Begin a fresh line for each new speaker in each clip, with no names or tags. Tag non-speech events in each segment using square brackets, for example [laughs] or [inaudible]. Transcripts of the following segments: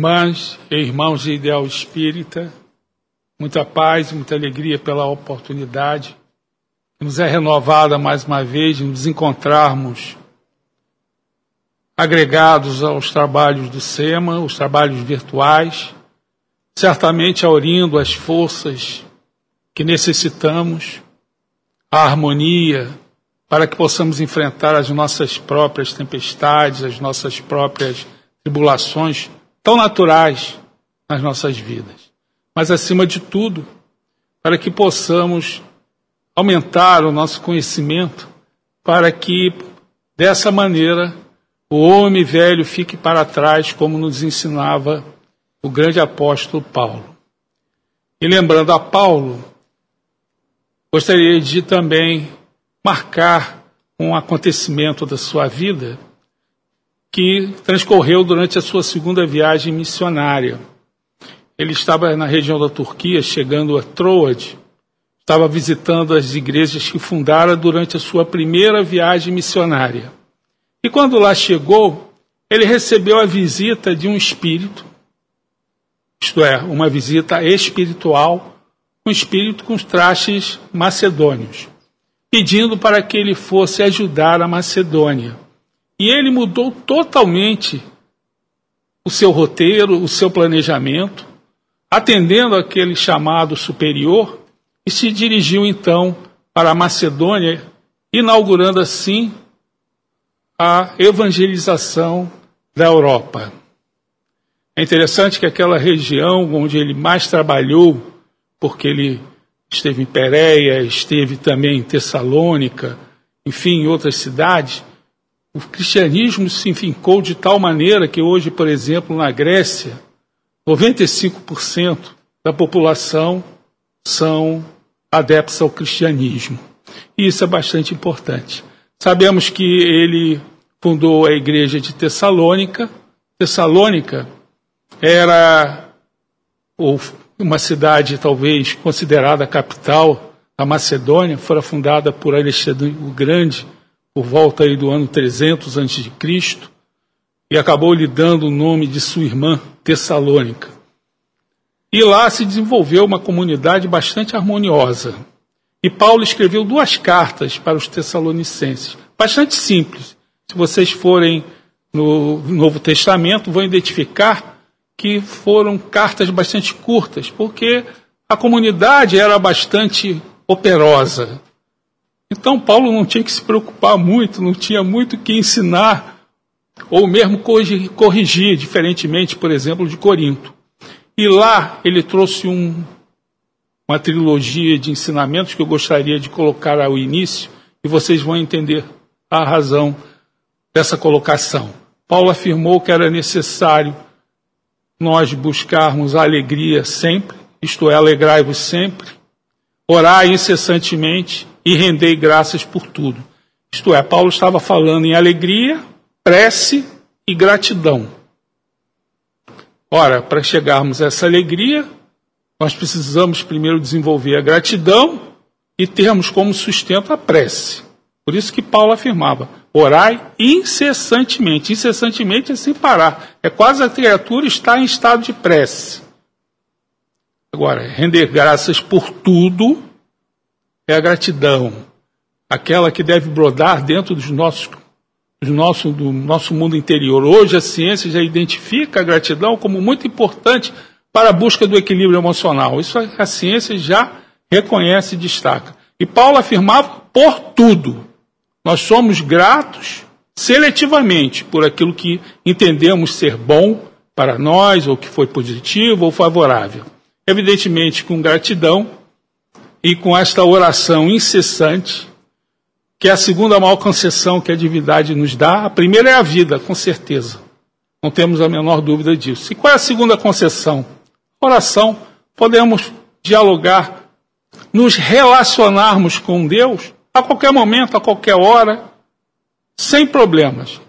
Irmãs e irmãos de Ideal Espírita, muita paz muita alegria pela oportunidade que nos é renovada mais uma vez de nos encontrarmos agregados aos trabalhos do SEMA, os trabalhos virtuais, certamente aurindo as forças que necessitamos, a harmonia, para que possamos enfrentar as nossas próprias tempestades, as nossas próprias tribulações tão naturais nas nossas vidas. Mas, acima de tudo, para que possamos aumentar o nosso conhecimento, para que, dessa maneira, o homem velho fique para trás, como nos ensinava o grande apóstolo Paulo. E lembrando a Paulo, gostaria de também marcar um acontecimento da sua vida que transcorreu durante a sua segunda viagem missionária. Ele estava na região da Turquia, chegando a Troade, estava visitando as igrejas que fundara durante a sua primeira viagem missionária. E quando lá chegou, ele recebeu a visita de um espírito, isto é, uma visita espiritual, um espírito com trajes macedônios, pedindo para que ele fosse ajudar a Macedônia. E ele mudou totalmente o seu roteiro, o seu planejamento, atendendo aquele chamado superior, e se dirigiu então para a Macedônia, inaugurando assim a evangelização da Europa. É interessante que aquela região onde ele mais trabalhou, porque ele esteve em Pérea, esteve também em Tessalônica, enfim, em outras cidades, o cristianismo se enfincou de tal maneira que hoje, por exemplo, na Grécia, 95% da população são adeptos ao cristianismo. E isso é bastante importante. Sabemos que ele fundou a igreja de Tessalônica. Tessalônica era uma cidade talvez considerada a capital da Macedônia, fora fundada por Alexandre o Grande, por volta aí do ano 300 a.C., e acabou lhe dando o nome de sua irmã, Tessalônica. E lá se desenvolveu uma comunidade bastante harmoniosa. E Paulo escreveu duas cartas para os tessalonicenses, bastante simples. Se vocês forem no Novo Testamento, vão identificar que foram cartas bastante curtas, porque a comunidade era bastante operosa. Então Paulo não tinha que se preocupar muito, não tinha muito que ensinar, ou mesmo corrigir, diferentemente, por exemplo, de Corinto. E lá ele trouxe um, uma trilogia de ensinamentos que eu gostaria de colocar ao início, e vocês vão entender a razão dessa colocação. Paulo afirmou que era necessário nós buscarmos a alegria sempre, isto é, alegrai-vos sempre, orar incessantemente, e rendei graças por tudo. Isto é, Paulo estava falando em alegria, prece e gratidão. Ora, para chegarmos a essa alegria, nós precisamos primeiro desenvolver a gratidão e termos como sustento a prece. Por isso que Paulo afirmava: orai incessantemente. Incessantemente é sem parar. É quase a criatura está em estado de prece. Agora, render graças por tudo é a gratidão, aquela que deve brodar dentro dos nossos, do, nosso, do nosso mundo interior. Hoje a ciência já identifica a gratidão como muito importante para a busca do equilíbrio emocional. Isso a ciência já reconhece e destaca. E Paulo afirmava por tudo. Nós somos gratos seletivamente por aquilo que entendemos ser bom para nós, ou que foi positivo ou favorável. Evidentemente, com gratidão, e com esta oração incessante, que é a segunda maior concessão que a divindade nos dá. A primeira é a vida, com certeza. Não temos a menor dúvida disso. E qual é a segunda concessão? Oração. Podemos dialogar, nos relacionarmos com Deus a qualquer momento, a qualquer hora, sem problemas.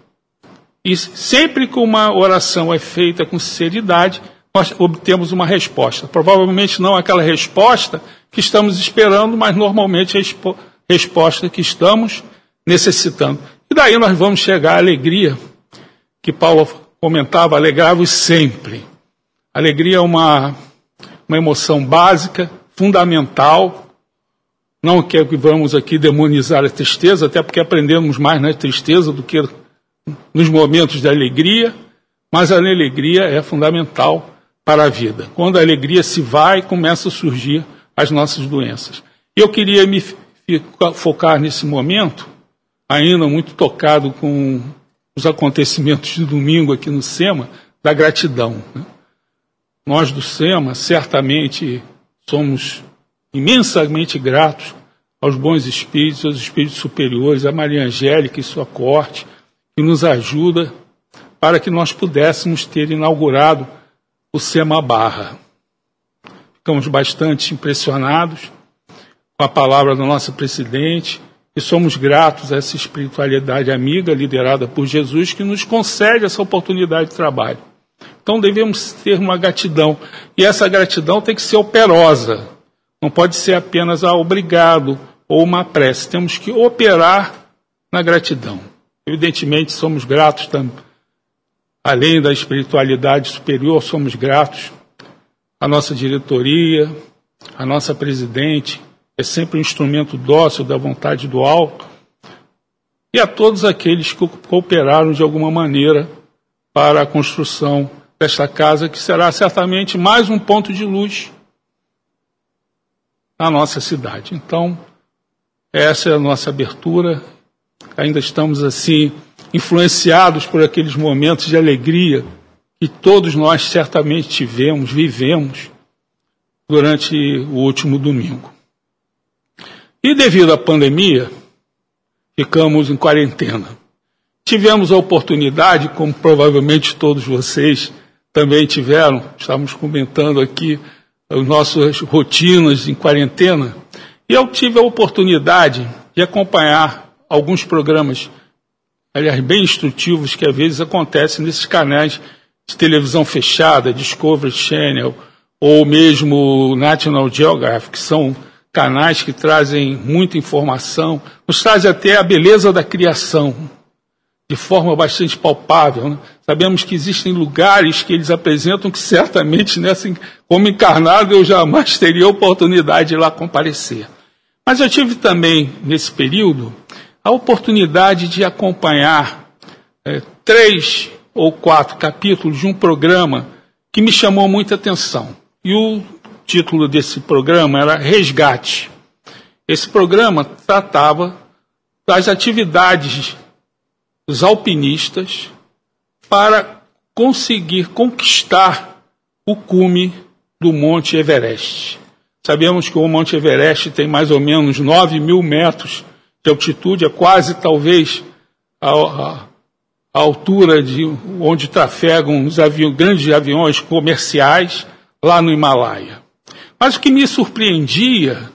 E sempre que uma oração é feita com sinceridade, nós obtemos uma resposta. Provavelmente não aquela resposta que estamos esperando, mas normalmente a resposta que estamos necessitando. E daí nós vamos chegar à alegria que Paulo comentava, alegrai-vos sempre. alegria é uma, uma emoção básica, fundamental. Não quero que vamos aqui demonizar a tristeza, até porque aprendemos mais na tristeza do que nos momentos de alegria, mas a alegria é fundamental para a vida. Quando a alegria se vai, começam a surgir as nossas doenças. Eu queria me focar nesse momento, ainda muito tocado com os acontecimentos de domingo aqui no SEMA, da gratidão. Né? Nós do SEMA certamente somos imensamente gratos aos bons espíritos, aos espíritos superiores, a Maria Angélica e sua corte, que nos ajuda para que nós pudéssemos ter inaugurado o SEMA Barra. Ficamos bastante impressionados com a palavra do nosso presidente e somos gratos a essa espiritualidade amiga liderada por Jesus que nos concede essa oportunidade de trabalho. Então devemos ter uma gratidão e essa gratidão tem que ser operosa. Não pode ser apenas a obrigado ou uma prece. Temos que operar na gratidão. Evidentemente somos gratos também além da espiritualidade superior, somos gratos à nossa diretoria, à nossa presidente, é sempre um instrumento dócil da vontade do alto, e a todos aqueles que cooperaram de alguma maneira para a construção desta casa, que será certamente mais um ponto de luz na nossa cidade. Então, essa é a nossa abertura. Ainda estamos assim influenciados por aqueles momentos de alegria que todos nós certamente tivemos, vivemos durante o último domingo. E devido à pandemia, ficamos em quarentena. Tivemos a oportunidade, como provavelmente todos vocês também tiveram, estávamos comentando aqui as nossas rotinas em quarentena, e eu tive a oportunidade de acompanhar alguns programas aliás, bem instrutivos que às vezes acontecem nesses canais de televisão fechada, Discovery Channel, ou mesmo National Geographic, que são canais que trazem muita informação, nos trazem até a beleza da criação, de forma bastante palpável. Né? Sabemos que existem lugares que eles apresentam que certamente, nessa, como encarnado, eu jamais teria oportunidade de lá comparecer. Mas eu tive também, nesse período, a oportunidade de acompanhar é, três ou quatro capítulos de um programa que me chamou muita atenção. E o título desse programa era Resgate. Esse programa tratava das atividades dos alpinistas para conseguir conquistar o cume do Monte Everest. Sabemos que o Monte Everest tem mais ou menos 9 mil metros de altitude, é quase talvez a, a, a altura de onde trafegam os aviões, grandes aviões comerciais lá no Himalaia. Mas o que me surpreendia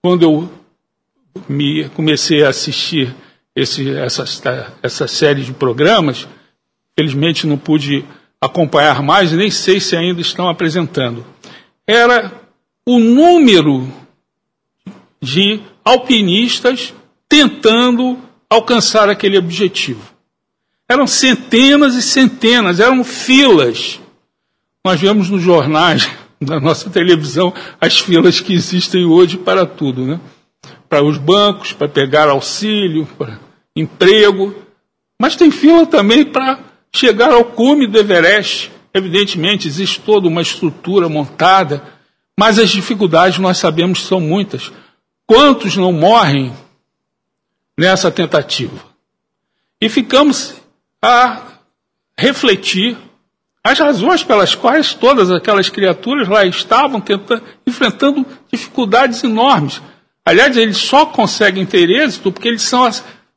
quando eu me comecei a assistir esse, essa, essa série de programas, felizmente não pude acompanhar mais, nem sei se ainda estão apresentando, era o número de alpinistas tentando alcançar aquele objetivo. Eram centenas e centenas, eram filas. Nós vemos nos jornais, [laughs] na nossa televisão, as filas que existem hoje para tudo, né? Para os bancos, para pegar auxílio, para emprego. Mas tem fila também para chegar ao cume do Everest. Evidentemente, existe toda uma estrutura montada, mas as dificuldades nós sabemos são muitas. Quantos não morrem nessa tentativa. E ficamos a refletir as razões pelas quais todas aquelas criaturas lá estavam tentando, enfrentando dificuldades enormes. Aliás, eles só conseguem ter êxito porque eles são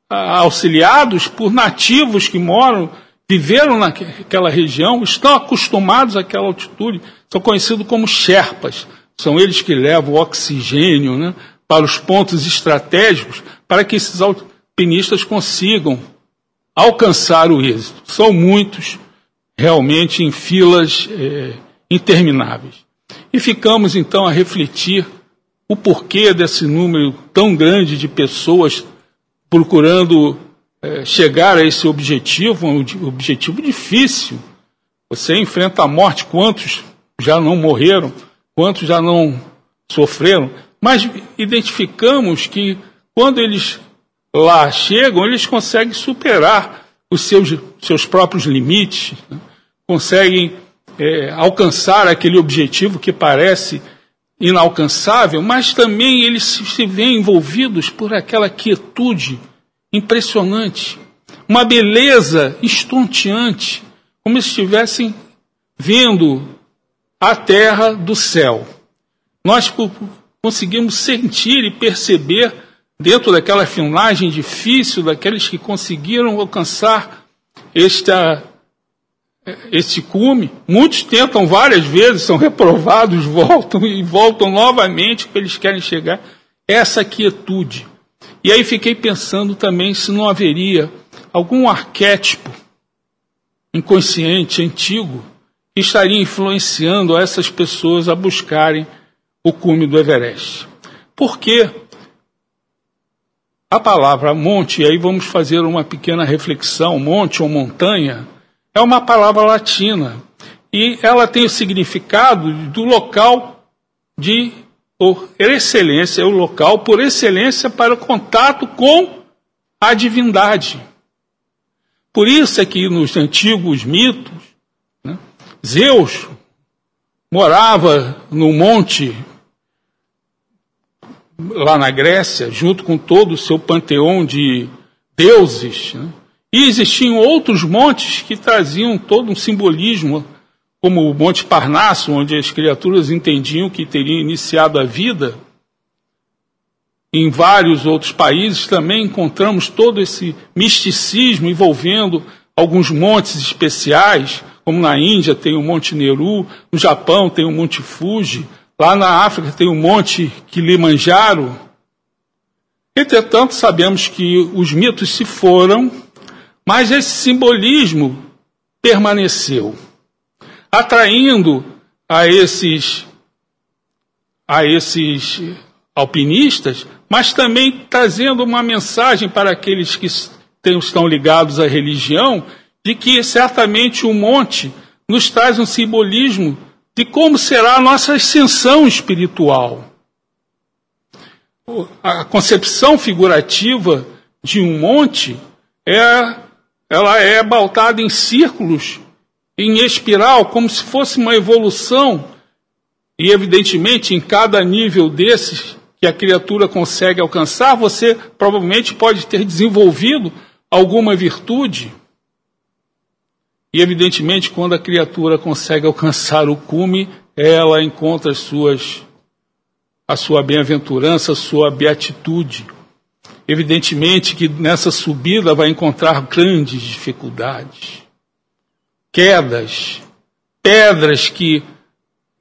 auxiliados por nativos que moram, viveram naquela região, estão acostumados àquela altitude, são conhecidos como Sherpas. São eles que levam o oxigênio né, para os pontos estratégicos para que esses alpinistas consigam alcançar o êxito. São muitos, realmente, em filas é, intermináveis. E ficamos então a refletir o porquê desse número tão grande de pessoas procurando é, chegar a esse objetivo, um objetivo difícil. Você enfrenta a morte, quantos já não morreram, quantos já não sofreram, mas identificamos que quando eles lá chegam, eles conseguem superar os seus, seus próprios limites, né? conseguem é, alcançar aquele objetivo que parece inalcançável, mas também eles se veem envolvidos por aquela quietude impressionante, uma beleza estonteante, como se estivessem vendo a terra do céu. Nós conseguimos sentir e perceber, dentro daquela filmagem difícil, daqueles que conseguiram alcançar esta este cume. Muitos tentam várias vezes, são reprovados, [laughs] voltam e voltam novamente, porque eles querem chegar. Essa quietude. E aí fiquei pensando também se não haveria algum arquétipo inconsciente, antigo, que estaria influenciando essas pessoas a buscarem o cume do Everest. Por quê? A palavra monte, e aí vamos fazer uma pequena reflexão, monte ou montanha, é uma palavra latina e ela tem o significado do local de por excelência, é o local por excelência para o contato com a divindade. Por isso é que nos antigos mitos, né, Zeus morava no monte lá na Grécia, junto com todo o seu panteão de deuses. Né, e existiam outros montes que traziam todo um simbolismo, como o Monte Parnasso, onde as criaturas entendiam que teriam iniciado a vida. Em vários outros países também encontramos todo esse misticismo envolvendo alguns montes especiais, como na Índia tem o Monte Neru, no Japão tem o Monte Fuji, lá na África tem o Monte Kilimanjaro. Entretanto, sabemos que os mitos se foram mas esse simbolismo permaneceu, atraindo a esses a esses alpinistas, mas também trazendo uma mensagem para aqueles que estão ligados à religião, de que certamente o monte nos traz um simbolismo de como será a nossa ascensão espiritual. A concepção figurativa de um monte é ela é baltada em círculos, em espiral, como se fosse uma evolução. E, evidentemente, em cada nível desses que a criatura consegue alcançar, você provavelmente pode ter desenvolvido alguma virtude. E, evidentemente, quando a criatura consegue alcançar o cume, ela encontra as suas, a sua bem-aventurança, a sua beatitude. Evidentemente que nessa subida vai encontrar grandes dificuldades, quedas, pedras que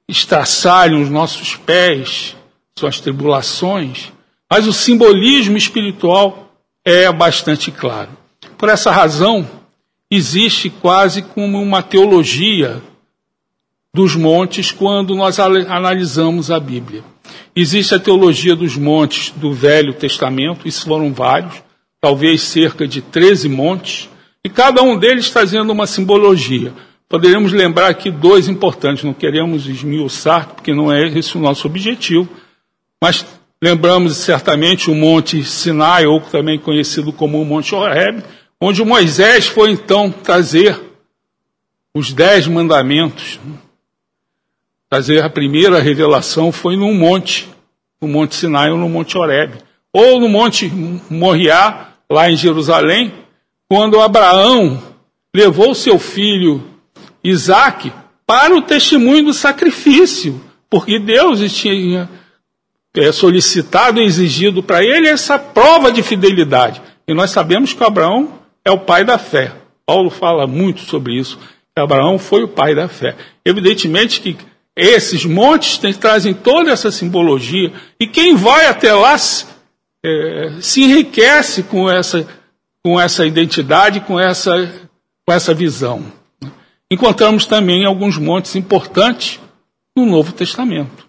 estraçalham os nossos pés, suas tribulações, mas o simbolismo espiritual é bastante claro. Por essa razão, existe quase como uma teologia dos montes quando nós analisamos a Bíblia. Existe a teologia dos montes do Velho Testamento, isso foram vários, talvez cerca de 13 montes, e cada um deles trazendo uma simbologia. Poderíamos lembrar aqui dois importantes, não queremos esmiuçar, porque não é esse o nosso objetivo, mas lembramos certamente o Monte Sinai, ou também conhecido como o Monte Horeb, onde Moisés foi então trazer os dez mandamentos fazer a primeira revelação foi num monte, no Monte Sinai ou no Monte Horeb, ou no Monte Moriá, lá em Jerusalém, quando Abraão levou seu filho Isaac para o testemunho do sacrifício, porque Deus tinha é, solicitado e exigido para ele essa prova de fidelidade. E nós sabemos que Abraão é o pai da fé. Paulo fala muito sobre isso, Abraão foi o pai da fé. Evidentemente que esses montes trazem toda essa simbologia, e quem vai até lá é, se enriquece com essa, com essa identidade, com essa, com essa visão. Encontramos também alguns montes importantes no Novo Testamento.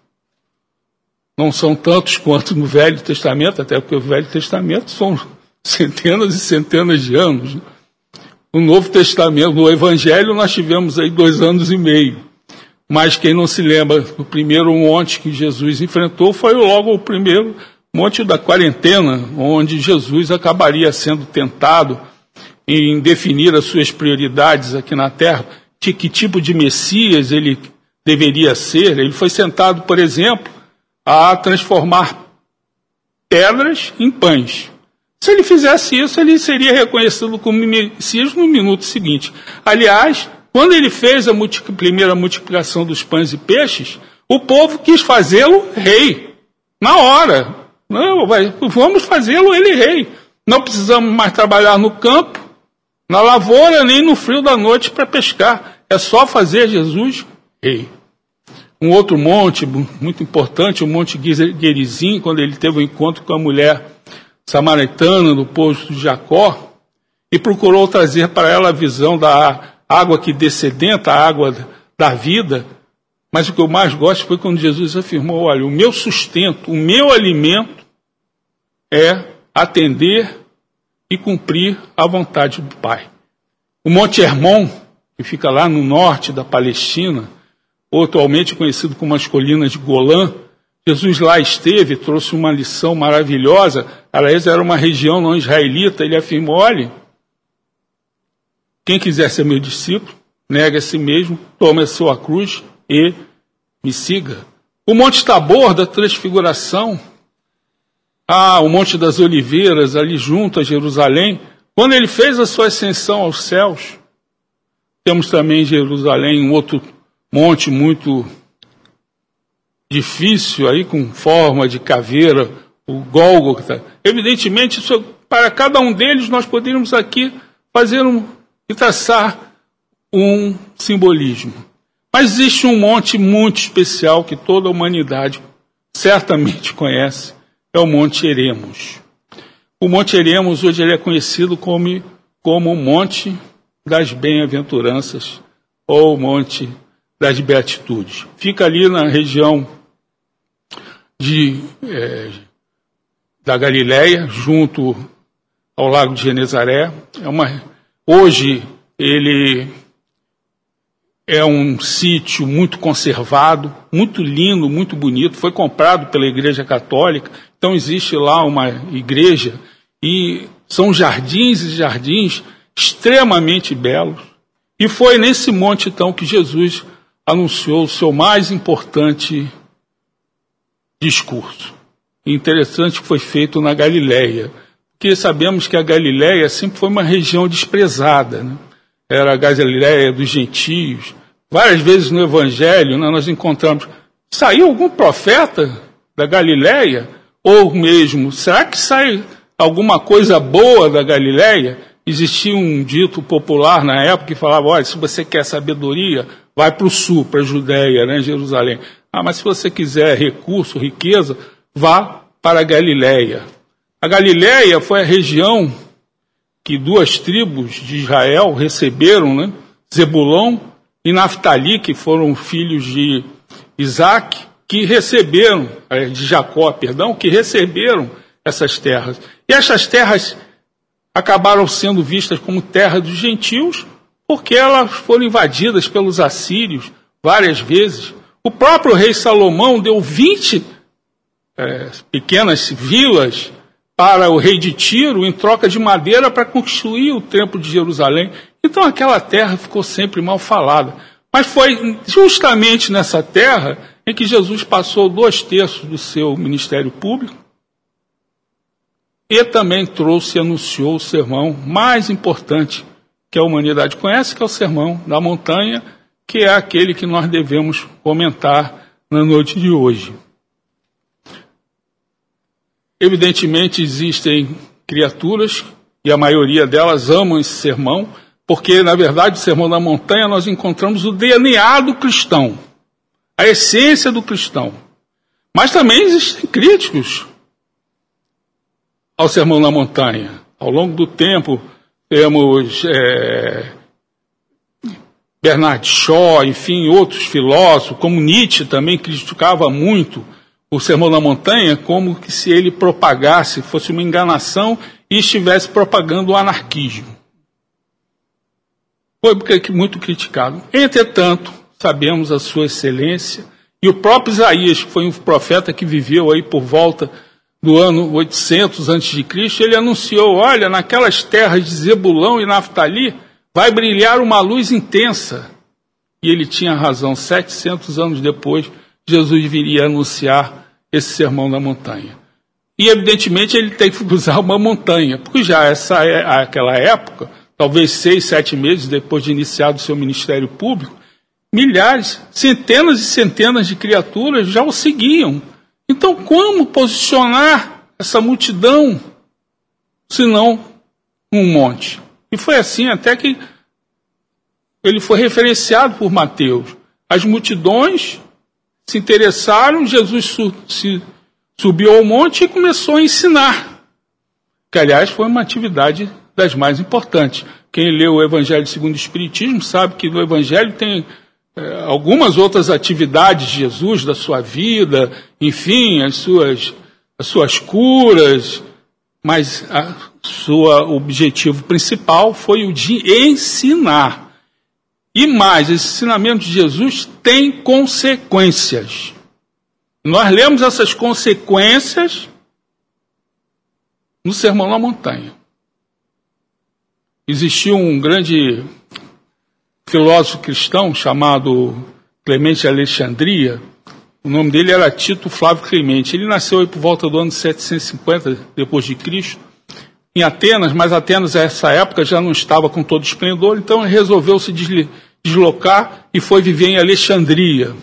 Não são tantos quanto no Velho Testamento, até porque o Velho Testamento são centenas e centenas de anos. Né? no Novo Testamento, no Evangelho, nós tivemos aí dois anos e meio. Mas quem não se lembra, o primeiro monte que Jesus enfrentou foi logo o primeiro monte da quarentena, onde Jesus acabaria sendo tentado em definir as suas prioridades aqui na terra, de que tipo de Messias ele deveria ser. Ele foi sentado, por exemplo, a transformar pedras em pães. Se ele fizesse isso, ele seria reconhecido como Messias no minuto seguinte. Aliás, quando ele fez a primeira multiplicação dos pães e peixes, o povo quis fazê-lo rei. Na hora. Não, vamos fazê-lo ele rei. Não precisamos mais trabalhar no campo, na lavoura, nem no frio da noite para pescar. É só fazer Jesus rei. Um outro monte muito importante, o Monte Gerizim, quando ele teve o um encontro com a mulher samaritana no posto de Jacó, e procurou trazer para ela a visão da água que descedenta, a água da vida. Mas o que eu mais gosto foi quando Jesus afirmou: olha, o meu sustento, o meu alimento é atender e cumprir a vontade do Pai. O Monte Hermon, que fica lá no norte da Palestina, atualmente conhecido como as colinas de Golã, Jesus lá esteve, trouxe uma lição maravilhosa. Aliás, era uma região não israelita. Ele afirmou: olhe, quem quiser ser meu discípulo, nega a si mesmo, tome a sua cruz e me siga. O Monte Tabor da Transfiguração, ah, o Monte das Oliveiras, ali junto a Jerusalém, quando ele fez a sua ascensão aos céus, temos também em Jerusalém um outro monte muito difícil aí com forma de caveira, o Gólgota. Evidentemente, isso, para cada um deles nós poderíamos aqui fazer um e traçar um simbolismo. Mas existe um monte muito especial que toda a humanidade certamente conhece, é o Monte Eremos. O Monte Eremos hoje ele é conhecido como, como o Monte das Bem-aventuranças ou Monte das Beatitudes. Fica ali na região de, é, da Galileia, junto ao Lago de Genezaré. É uma Hoje ele é um sítio muito conservado, muito lindo, muito bonito. Foi comprado pela Igreja Católica, então existe lá uma igreja e são jardins e jardins extremamente belos. E foi nesse monte então que Jesus anunciou o seu mais importante discurso. Interessante que foi feito na Galileia porque sabemos que a Galiléia sempre foi uma região desprezada. Né? Era a Galiléia dos gentios. Várias vezes no Evangelho né, nós encontramos, saiu algum profeta da Galiléia? Ou mesmo, será que sai alguma coisa boa da Galiléia? Existia um dito popular na época que falava, olha, se você quer sabedoria, vai para o sul, para a Judéia, né, Jerusalém. Ah, mas se você quiser recurso, riqueza, vá para a Galiléia. A Galiléia foi a região que duas tribos de Israel receberam, né? Zebulão e Naftali, que foram filhos de Isaac, que receberam, eh, de Jacó, perdão, que receberam essas terras. E essas terras acabaram sendo vistas como terra dos gentios, porque elas foram invadidas pelos assírios várias vezes. O próprio rei Salomão deu 20 é, pequenas vilas para o rei de Tiro em troca de madeira para construir o templo de Jerusalém. Então aquela terra ficou sempre mal falada. Mas foi justamente nessa terra em que Jesus passou dois terços do seu ministério público e também trouxe e anunciou o sermão mais importante que a humanidade conhece, que é o sermão da montanha, que é aquele que nós devemos comentar na noite de hoje. Evidentemente existem criaturas, e a maioria delas amam esse sermão, porque, na verdade, o sermão da montanha nós encontramos o DNA do cristão, a essência do cristão. Mas também existem críticos ao sermão da montanha. Ao longo do tempo, temos é, Bernard Shaw, enfim, outros filósofos, como Nietzsche também criticava muito o Sermão da Montanha como que se ele propagasse, fosse uma enganação e estivesse propagando o anarquismo. foi muito criticado. Entretanto, sabemos a sua excelência, e o próprio Isaías, que foi um profeta que viveu aí por volta do ano 800 a.C., ele anunciou: olha, naquelas terras de Zebulão e Naftali vai brilhar uma luz intensa. E ele tinha razão, 700 anos depois, Jesus viria anunciar esse sermão da montanha. E, evidentemente, ele tem que [laughs] usar uma montanha, porque já essa é aquela época, talvez seis, sete meses depois de iniciado o seu ministério público, milhares, centenas e centenas de criaturas já o seguiam. Então, como posicionar essa multidão, se não um monte? E foi assim até que ele foi referenciado por Mateus. As multidões se interessaram, Jesus su se subiu ao monte e começou a ensinar. Que, aliás, foi uma atividade das mais importantes. Quem leu o Evangelho segundo o Espiritismo sabe que no Evangelho tem é, algumas outras atividades de Jesus, da sua vida, enfim, as suas, as suas curas, mas a sua objetivo principal foi o de ensinar. E mais, esse ensinamento de Jesus tem consequências. Nós lemos essas consequências no Sermão na Montanha. Existiu um grande filósofo cristão chamado Clemente Alexandria. O nome dele era Tito Flávio Clemente. Ele nasceu por volta do ano 750 depois de Cristo em Atenas, mas Atenas nessa época já não estava com todo esplendor, então ele resolveu se deslocar e foi viver em Alexandria.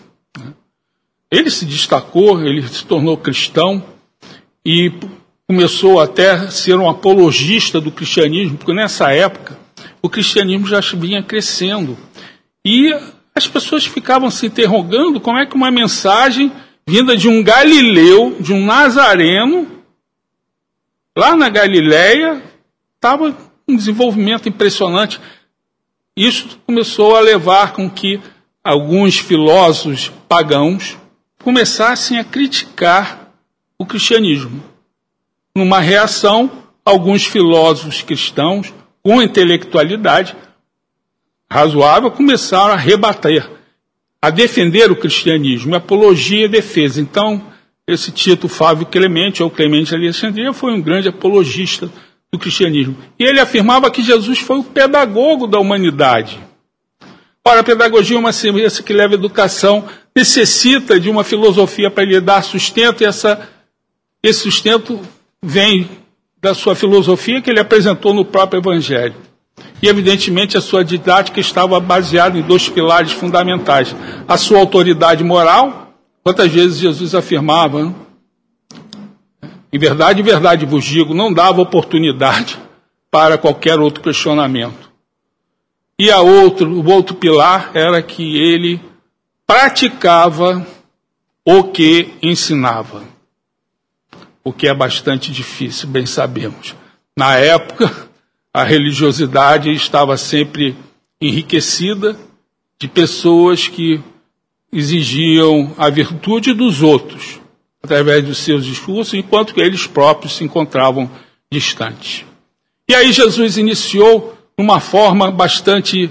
Ele se destacou, ele se tornou cristão e começou até a ser um apologista do cristianismo, porque nessa época o cristianismo já vinha crescendo. E as pessoas ficavam se interrogando como é que uma mensagem vinda de um galileu, de um nazareno, lá na Galileia, estava um desenvolvimento impressionante. Isso começou a levar com que alguns filósofos pagãos começassem a criticar o cristianismo. Numa reação, alguns filósofos cristãos, com intelectualidade razoável, começaram a rebater, a defender o cristianismo, apologia e defesa. Então, esse Tito Fábio Clemente, ou Clemente Alexandria, foi um grande apologista do cristianismo. E ele afirmava que Jesus foi o pedagogo da humanidade. Ora, a pedagogia é uma ciência que leva educação, necessita de uma filosofia para lhe dar sustento, e essa, esse sustento vem da sua filosofia que ele apresentou no próprio Evangelho. E, evidentemente, a sua didática estava baseada em dois pilares fundamentais: a sua autoridade moral Quantas vezes Jesus afirmava, né? em verdade, em verdade vos digo, não dava oportunidade para qualquer outro questionamento. E a outro, o outro pilar era que ele praticava o que ensinava. O que é bastante difícil, bem sabemos. Na época, a religiosidade estava sempre enriquecida de pessoas que exigiam a virtude dos outros através dos seus discursos, enquanto que eles próprios se encontravam distantes. E aí Jesus iniciou uma forma bastante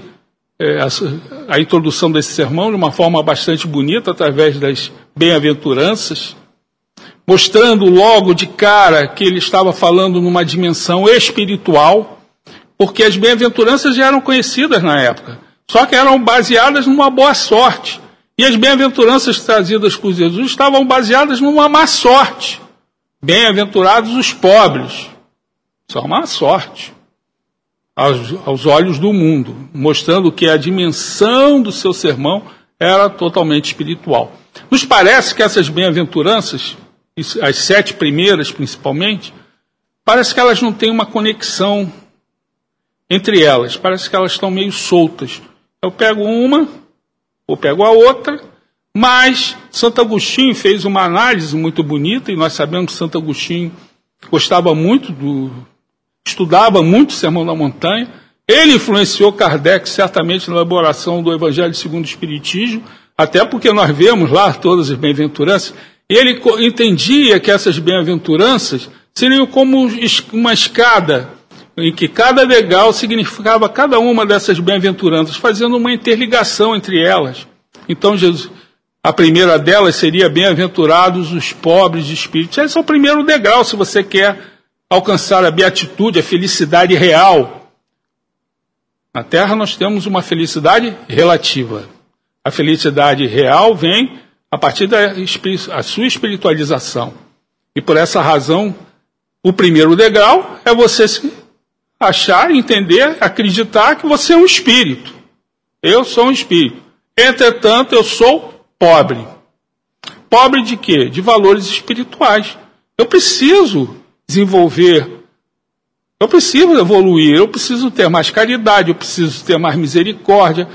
é, a, a introdução desse sermão de uma forma bastante bonita através das bem-aventuranças, mostrando logo de cara que ele estava falando numa dimensão espiritual, porque as bem-aventuranças já eram conhecidas na época, só que eram baseadas numa boa sorte. E as bem-aventuranças trazidas por Jesus estavam baseadas numa má sorte. Bem-aventurados os pobres. Isso é uma sorte. Aos, aos olhos do mundo, mostrando que a dimensão do seu sermão era totalmente espiritual. Nos parece que essas bem-aventuranças, as sete primeiras principalmente, parece que elas não têm uma conexão entre elas, parece que elas estão meio soltas. Eu pego uma, ou pego a outra, mas Santo Agostinho fez uma análise muito bonita, e nós sabemos que Santo Agostinho gostava muito do. estudava muito o Sermão da Montanha. Ele influenciou Kardec certamente na elaboração do Evangelho segundo o Espiritismo, até porque nós vemos lá todas as bem-aventuranças. Ele entendia que essas bem-aventuranças seriam como uma escada em que cada degrau significava cada uma dessas bem-aventuranças, fazendo uma interligação entre elas. Então, Jesus, a primeira delas seria bem-aventurados os pobres de espírito. Esse é o primeiro degrau, se você quer alcançar a beatitude, a felicidade real. Na Terra nós temos uma felicidade relativa. A felicidade real vem a partir da sua espiritualização. E por essa razão, o primeiro degrau é você se achar, entender, acreditar que você é um espírito. Eu sou um espírito. Entretanto, eu sou pobre. Pobre de quê? De valores espirituais. Eu preciso desenvolver, eu preciso evoluir, eu preciso ter mais caridade, eu preciso ter mais misericórdia,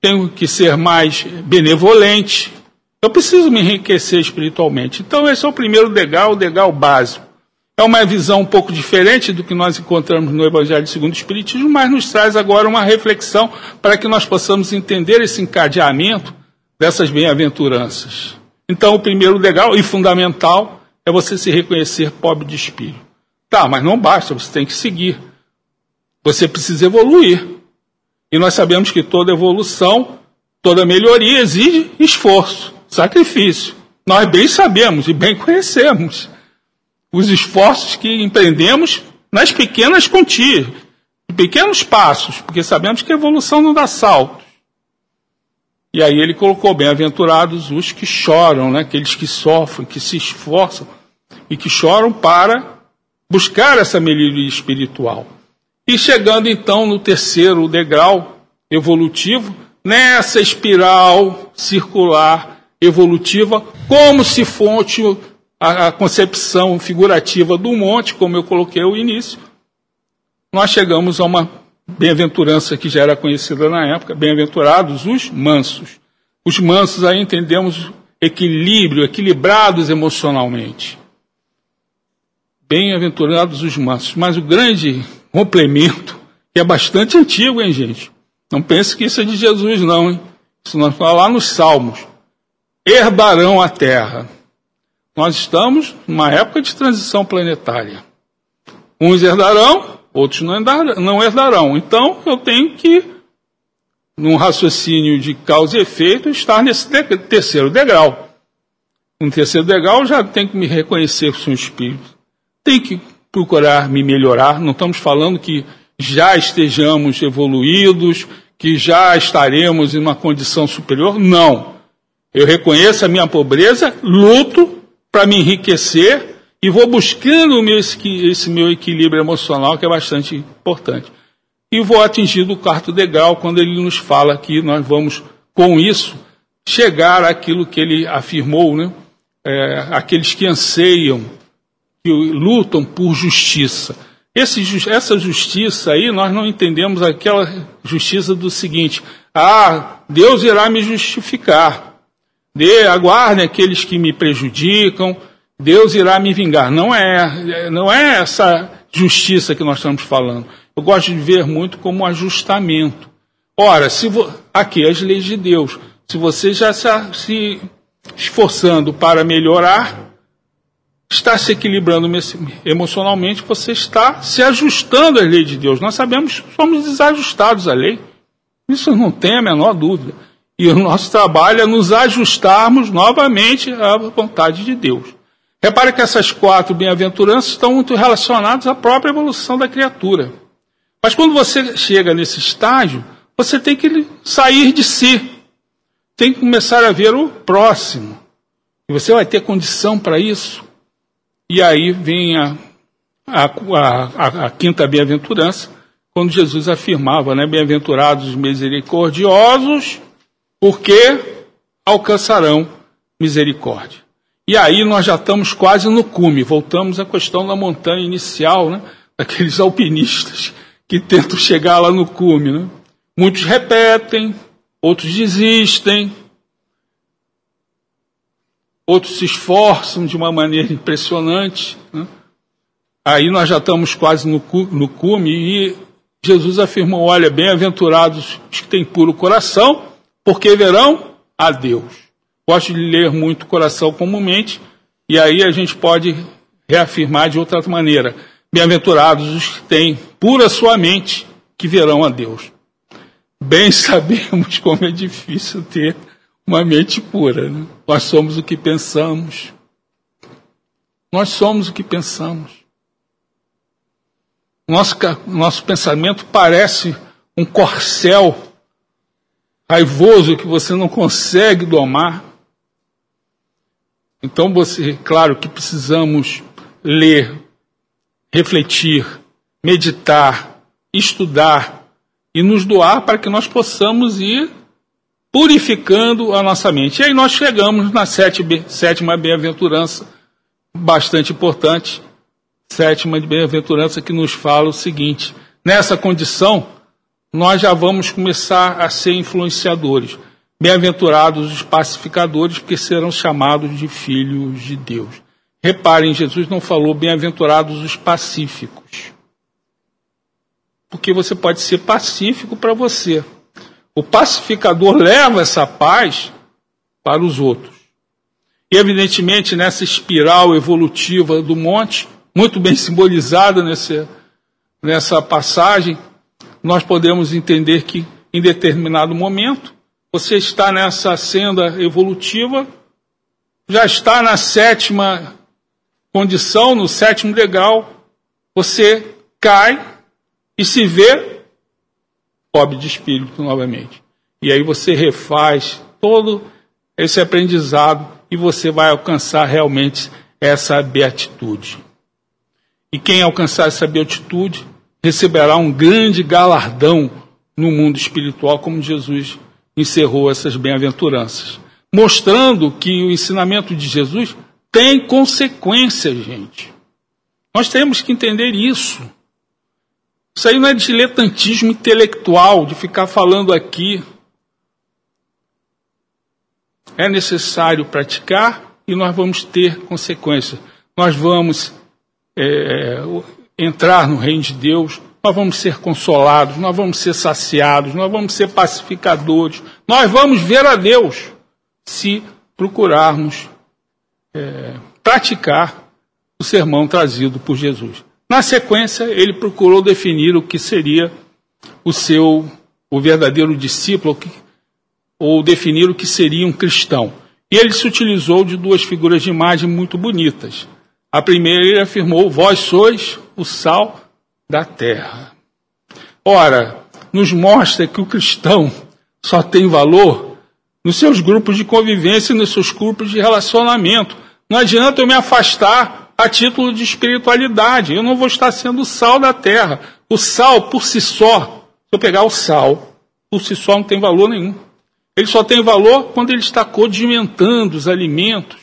tenho que ser mais benevolente, eu preciso me enriquecer espiritualmente. Então, esse é o primeiro degrau, o degrau básico. É uma visão um pouco diferente do que nós encontramos no Evangelho segundo o Espiritismo, mas nos traz agora uma reflexão para que nós possamos entender esse encadeamento dessas bem-aventuranças. Então, o primeiro degrau e fundamental é você se reconhecer pobre de espírito. Tá, mas não basta, você tem que seguir. Você precisa evoluir. E nós sabemos que toda evolução, toda melhoria exige esforço, sacrifício. Nós bem sabemos e bem conhecemos os esforços que empreendemos nas pequenas quantias, pequenos passos, porque sabemos que a evolução não dá saltos. E aí ele colocou bem-aventurados os que choram, né? aqueles que sofrem, que se esforçam e que choram para buscar essa melhoria espiritual. E chegando então no terceiro degrau evolutivo, nessa espiral circular evolutiva, como se fosse a, a concepção figurativa do monte, como eu coloquei ao início, nós chegamos a uma bem-aventurança que já era conhecida na época, bem-aventurados os mansos. Os mansos aí entendemos equilíbrio, equilibrados emocionalmente. Bem-aventurados os mansos. Mas o grande complemento, que é bastante antigo, hein, gente? Não pense que isso é de Jesus, não, hein? Isso nós falamos lá nos Salmos. Herdarão a terra. Nós estamos numa época de transição planetária. Uns herdarão, outros não herdarão. Então, eu tenho que, num raciocínio de causa e efeito, estar nesse terceiro degrau. No terceiro degrau, já tenho que me reconhecer sou um espírito. Tenho que procurar me melhorar. Não estamos falando que já estejamos evoluídos, que já estaremos em uma condição superior. Não. Eu reconheço a minha pobreza, luto para me enriquecer e vou buscando esse meu equilíbrio emocional, que é bastante importante. E vou atingir o quarto degrau quando ele nos fala que nós vamos, com isso, chegar àquilo que ele afirmou, né? É, aqueles que anseiam, que lutam por justiça. Esse, essa justiça aí, nós não entendemos aquela justiça do seguinte: ah, Deus irá me justificar. Dê, aguardem aqueles que me prejudicam, Deus irá me vingar. Não é, não é essa justiça que nós estamos falando. Eu gosto de ver muito como ajustamento. Ora, se vo... aqui as leis de Deus. Se você já está se esforçando para melhorar, está se equilibrando emocionalmente, você está se ajustando às leis de Deus. Nós sabemos que somos desajustados à lei. Isso não tem a menor dúvida. E o nosso trabalho é nos ajustarmos novamente à vontade de Deus. Repare que essas quatro bem-aventuranças estão muito relacionadas à própria evolução da criatura. Mas quando você chega nesse estágio, você tem que sair de si. Tem que começar a ver o próximo. E você vai ter condição para isso. E aí vem a, a, a, a quinta bem-aventurança, quando Jesus afirmava, né? Bem-aventurados os misericordiosos, porque alcançarão misericórdia. E aí nós já estamos quase no cume, voltamos à questão da montanha inicial, né? Aqueles [laughs] alpinistas que tentam chegar lá no cume, né? Muitos repetem, outros desistem, outros se esforçam de uma maneira impressionante. Né? Aí nós já estamos quase no, no cume e Jesus afirmou: Olha, bem-aventurados os que têm puro coração, porque verão a Deus. Gosto de ler muito coração comumente, e aí a gente pode reafirmar de outra maneira. Bem-aventurados os que têm pura sua mente, que verão a Deus. Bem [laughs] sabemos como é difícil ter uma mente pura. Né? Nós somos o que pensamos. Nós somos o que pensamos. Nosso, nosso pensamento parece um corcel raivoso que você não consegue domar. Então, você, claro que precisamos ler, refletir, meditar, estudar e nos doar para que nós possamos ir purificando a nossa mente. E aí nós chegamos na sétima bem-aventurança, bastante importante, sétima bem-aventurança que nos fala o seguinte: nessa condição, nós já vamos começar a ser influenciadores. Bem-aventurados os pacificadores, porque serão chamados de filhos de Deus. Reparem, Jesus não falou bem-aventurados os pacíficos. Porque você pode ser pacífico para você. O pacificador leva essa paz para os outros. E, evidentemente, nessa espiral evolutiva do monte, muito bem [laughs] simbolizada nessa, nessa passagem, nós podemos entender que, em determinado momento, você está nessa senda evolutiva, já está na sétima condição, no sétimo degrau, você cai e se vê pobre de espírito novamente. E aí você refaz todo esse aprendizado e você vai alcançar realmente essa beatitude. E quem alcançar essa beatitude receberá um grande galardão no mundo espiritual, como Jesus encerrou essas bem-aventuranças, mostrando que o ensinamento de Jesus tem consequências, gente. Nós temos que entender isso. Isso aí não é diletantismo intelectual, de ficar falando aqui. É necessário praticar e nós vamos ter consequências. Nós vamos é, entrar no reino de Deus, nós vamos ser consolados, nós vamos ser saciados, nós vamos ser pacificadores, nós vamos ver a Deus se procurarmos é, praticar o sermão trazido por Jesus. Na sequência, ele procurou definir o que seria o seu, o verdadeiro discípulo, ou definir o que seria um cristão. E ele se utilizou de duas figuras de imagem muito bonitas. A primeira ele afirmou: Vós sois o sal da terra. Ora, nos mostra que o cristão só tem valor nos seus grupos de convivência e nos seus grupos de relacionamento. Não adianta eu me afastar a título de espiritualidade. Eu não vou estar sendo o sal da terra. O sal, por si só, se eu pegar o sal, por si só não tem valor nenhum. Ele só tem valor quando ele está condimentando os alimentos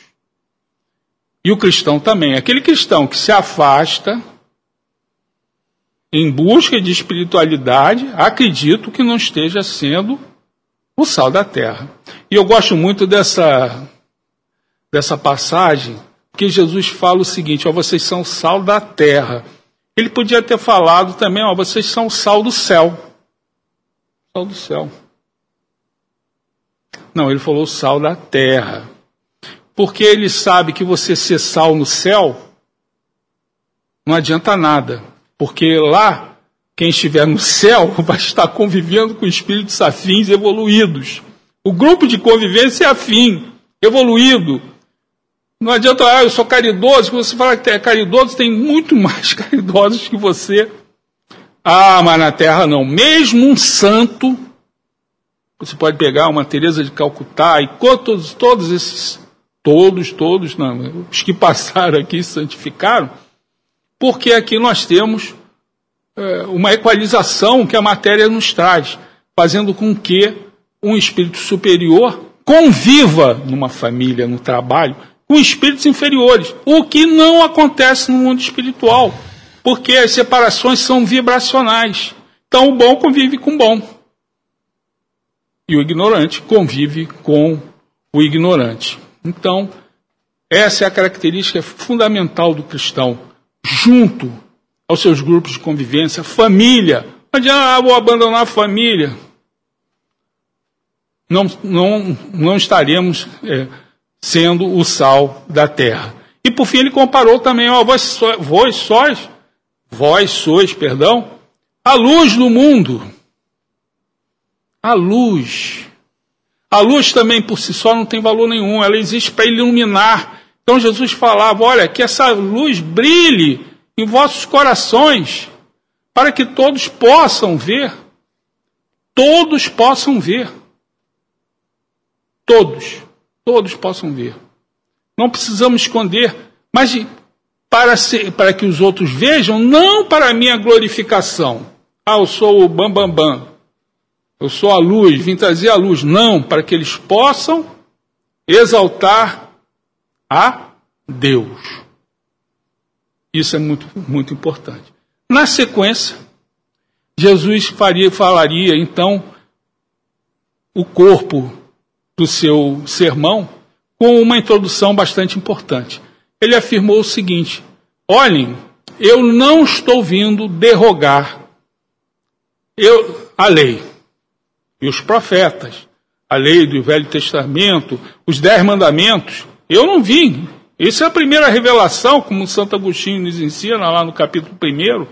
e o cristão também. Aquele cristão que se afasta em busca de espiritualidade, acredito que não esteja sendo o sal da terra. E eu gosto muito dessa, dessa passagem, porque Jesus fala o seguinte: ó, vocês são sal da terra. Ele podia ter falado também, ó, vocês são sal do céu. Sal do céu. Não, ele falou sal da terra porque ele sabe que você ser sal no céu não adianta nada, porque lá quem estiver no céu [laughs] vai estar convivendo com espíritos afins evoluídos. O grupo de convivência é afim, evoluído. Não adianta, ah, eu sou caridoso, você fala que é caridoso, tem muito [laughs] mais caridosos que você. Ah, mas na Terra não. Mesmo um santo, você pode pegar uma Teresa de Calcutá e todos, todos esses Todos, todos, não, os que passaram aqui santificaram, porque aqui nós temos é, uma equalização que a matéria nos traz, fazendo com que um espírito superior conviva numa família, no trabalho, com espíritos inferiores, o que não acontece no mundo espiritual, porque as separações são vibracionais. Então o bom convive com o bom. E o ignorante convive com o ignorante. Então, essa é a característica fundamental do cristão, junto aos seus grupos de convivência, família. Adianta, ah, vou abandonar a família. Não, não, não estaremos é, sendo o sal da terra. E por fim ele comparou também, ó, vós, vós sóis vós sois, perdão, a luz do mundo. A luz. A luz também por si só não tem valor nenhum, ela existe para iluminar. Então Jesus falava: olha, que essa luz brilhe em vossos corações, para que todos possam ver. Todos possam ver. Todos. Todos possam ver. Não precisamos esconder, mas para, ser, para que os outros vejam, não para a minha glorificação. Ah, eu sou o bambambam. Bam, bam. Eu sou a luz, vim trazer a luz. Não, para que eles possam exaltar a Deus. Isso é muito, muito importante. Na sequência, Jesus faria, falaria então o corpo do seu sermão com uma introdução bastante importante. Ele afirmou o seguinte: Olhem, eu não estou vindo derrogar eu, a lei e os profetas, a lei do Velho Testamento, os dez mandamentos. Eu não vim. Essa é a primeira revelação, como Santo Agostinho nos ensina lá no capítulo 1.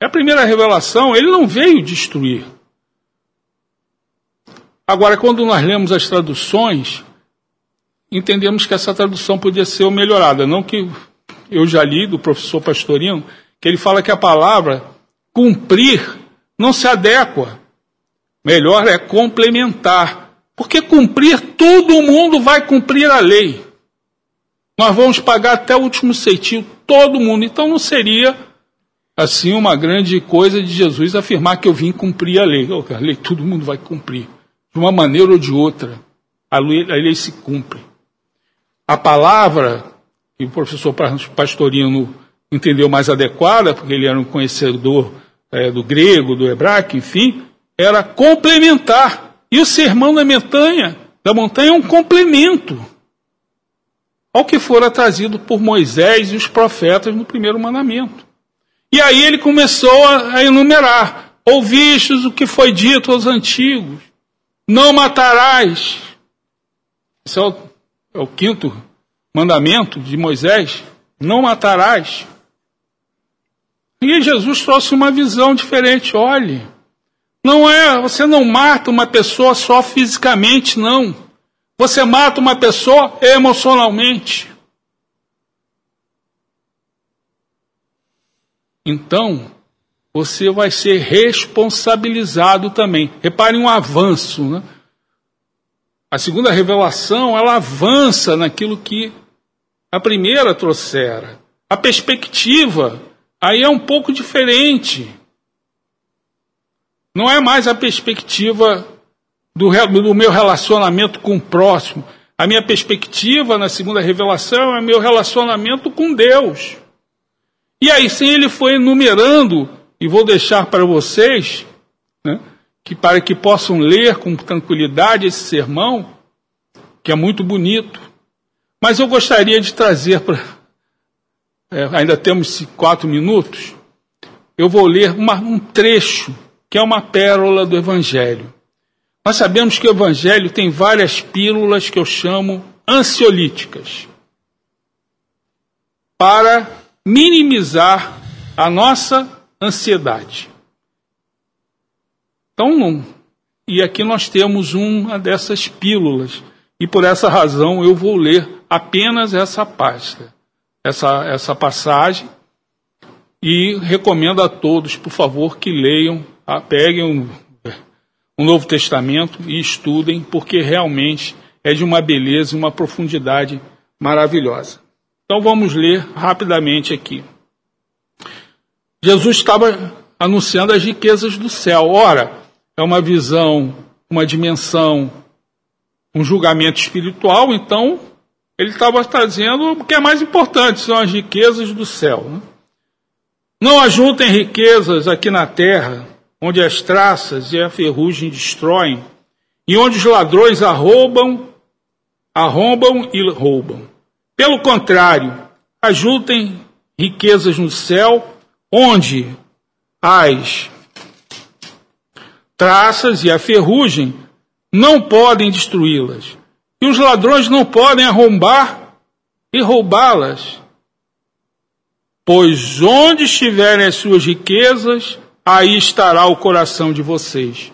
É a primeira revelação, ele não veio destruir. Agora, quando nós lemos as traduções, entendemos que essa tradução podia ser melhorada. Não que eu já li do professor Pastorino, que ele fala que a palavra cumprir não se adequa. Melhor é complementar. Porque cumprir, todo mundo vai cumprir a lei. Nós vamos pagar até o último centavo, todo mundo. Então não seria assim uma grande coisa de Jesus afirmar que eu vim cumprir a lei. A lei todo mundo vai cumprir de uma maneira ou de outra, a lei, a lei se cumpre. A palavra, que o professor Pastorino entendeu mais adequada, porque ele era um conhecedor é, do grego, do hebraico, enfim, era complementar. E o sermão da montanha, da montanha é um complemento ao que fora trazido por Moisés e os profetas no primeiro mandamento. E aí ele começou a enumerar: ouvistes o que foi dito aos antigos, não matarás. Esse é o, é o quinto mandamento de Moisés: não matarás. E Jesus trouxe uma visão diferente. Olhe, não é, você não mata uma pessoa só fisicamente, não. Você mata uma pessoa emocionalmente. Então, você vai ser responsabilizado também. Reparem um avanço, né? A segunda revelação, ela avança naquilo que a primeira trouxera. A perspectiva aí é um pouco diferente. Não é mais a perspectiva do, do meu relacionamento com o próximo. A minha perspectiva na segunda revelação é meu relacionamento com Deus. E aí sim ele foi enumerando e vou deixar para vocês, né, que para que possam ler com tranquilidade esse sermão, que é muito bonito. Mas eu gostaria de trazer para. É, ainda temos quatro minutos. Eu vou ler uma, um trecho, que é uma pérola do Evangelho. Nós sabemos que o Evangelho tem várias pílulas que eu chamo ansiolíticas para minimizar a nossa ansiedade. Então, e aqui nós temos uma dessas pílulas, e por essa razão eu vou ler apenas essa pasta, essa, essa passagem, e recomendo a todos, por favor, que leiam, peguem um, um Novo Testamento e estudem, porque realmente é de uma beleza e uma profundidade maravilhosa. Então vamos ler rapidamente aqui. Jesus estava anunciando as riquezas do céu. Ora, é uma visão, uma dimensão, um julgamento espiritual, então ele estava trazendo o que é mais importante, são as riquezas do céu. Né? Não ajuntem riquezas aqui na terra, onde as traças e a ferrugem destroem, e onde os ladrões arrombam, arrombam e roubam. Pelo contrário, ajuntem riquezas no céu, onde as traças e a ferrugem não podem destruí-las, e os ladrões não podem arrombar e roubá-las. Pois onde estiverem as suas riquezas, aí estará o coração de vocês.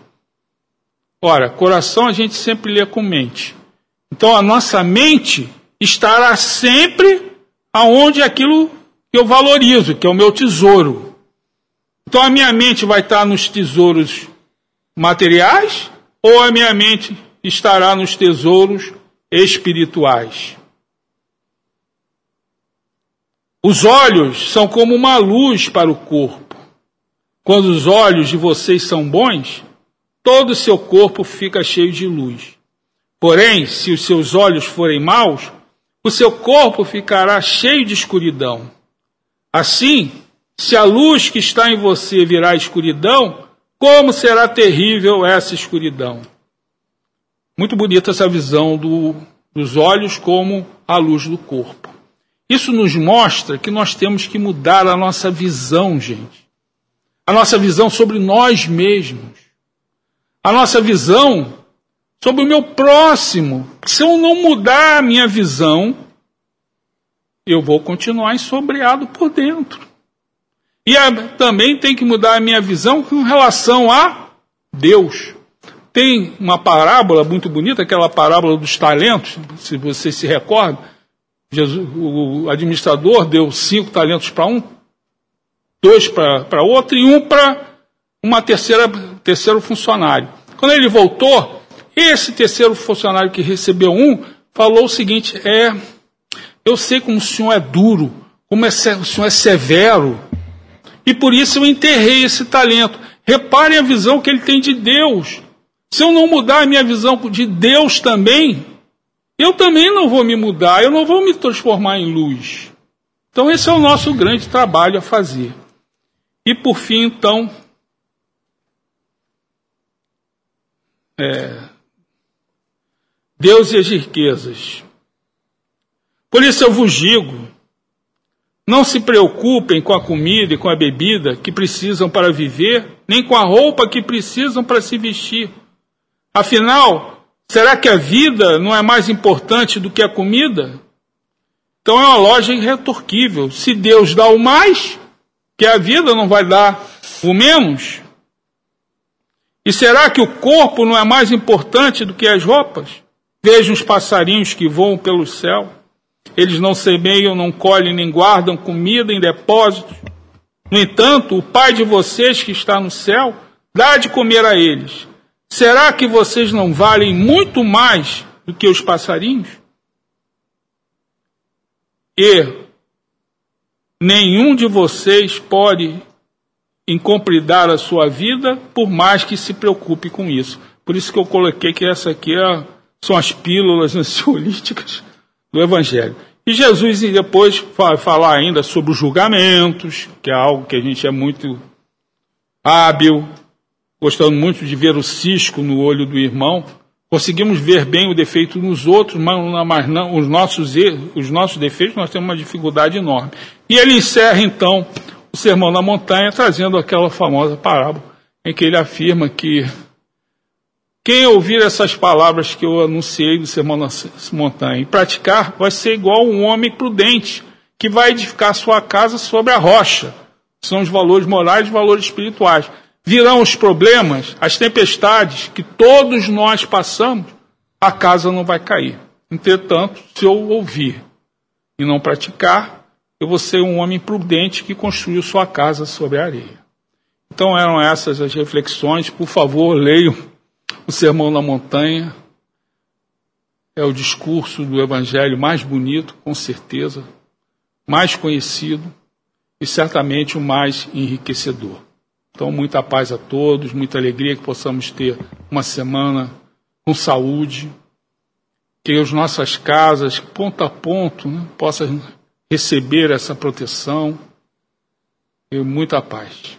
Ora, coração a gente sempre lê com mente. Então a nossa mente estará sempre aonde aquilo que eu valorizo, que é o meu tesouro. Então a minha mente vai estar nos tesouros materiais ou a minha mente estará nos tesouros espirituais? Os olhos são como uma luz para o corpo. Quando os olhos de vocês são bons, todo o seu corpo fica cheio de luz. Porém, se os seus olhos forem maus, o seu corpo ficará cheio de escuridão. Assim, se a luz que está em você virar escuridão, como será terrível essa escuridão? Muito bonita essa visão do, dos olhos como a luz do corpo. Isso nos mostra que nós temos que mudar a nossa visão, gente. A nossa visão sobre nós mesmos. A nossa visão sobre o meu próximo. Se eu não mudar a minha visão, eu vou continuar ensobreado por dentro. E a, também tem que mudar a minha visão com relação a Deus. Tem uma parábola muito bonita, aquela parábola dos talentos, se você se recorda Jesus, o administrador deu cinco talentos para um, dois para outro e um para uma terceira terceiro funcionário. Quando ele voltou, esse terceiro funcionário que recebeu um falou o seguinte: é, eu sei como o senhor é duro, como é, o senhor é severo, e por isso eu enterrei esse talento. Reparem a visão que ele tem de Deus. Se eu não mudar a minha visão de Deus também, eu também não vou me mudar, eu não vou me transformar em luz. Então, esse é o nosso grande trabalho a fazer. E por fim, então, é, Deus e as riquezas. Por isso eu vos digo: não se preocupem com a comida e com a bebida que precisam para viver, nem com a roupa que precisam para se vestir. Afinal, Será que a vida não é mais importante do que a comida? Então é uma loja irretorquível. Se Deus dá o mais, que a vida não vai dar o menos? E será que o corpo não é mais importante do que as roupas? Vejam os passarinhos que voam pelo céu. Eles não semeiam, não colhem, nem guardam comida em depósitos. No entanto, o Pai de vocês que está no céu dá de comer a eles. Será que vocês não valem muito mais do que os passarinhos? E nenhum de vocês pode incompridar a sua vida, por mais que se preocupe com isso. Por isso que eu coloquei que essa aqui é, são as pílulas [laughs] ansiolíticas do Evangelho. E Jesus depois vai falar ainda sobre os julgamentos, que é algo que a gente é muito hábil, gostando muito de ver o cisco no olho do irmão, conseguimos ver bem o defeito nos outros, mas não, os, nossos, os nossos defeitos nós temos uma dificuldade enorme. E ele encerra então o Sermão na Montanha, trazendo aquela famosa parábola em que ele afirma que quem ouvir essas palavras que eu anunciei do Sermão na Montanha e praticar, vai ser igual um homem prudente que vai edificar sua casa sobre a rocha. São os valores morais e valores espirituais virão os problemas, as tempestades que todos nós passamos, a casa não vai cair. Entretanto, se eu ouvir e não praticar, eu vou ser um homem prudente que construiu sua casa sobre a areia. Então eram essas as reflexões. Por favor, leiam o Sermão na Montanha. É o discurso do Evangelho mais bonito, com certeza, mais conhecido e certamente o mais enriquecedor. Então, muita paz a todos, muita alegria que possamos ter uma semana com saúde, que as nossas casas, ponto a ponto, né, possam receber essa proteção e muita paz.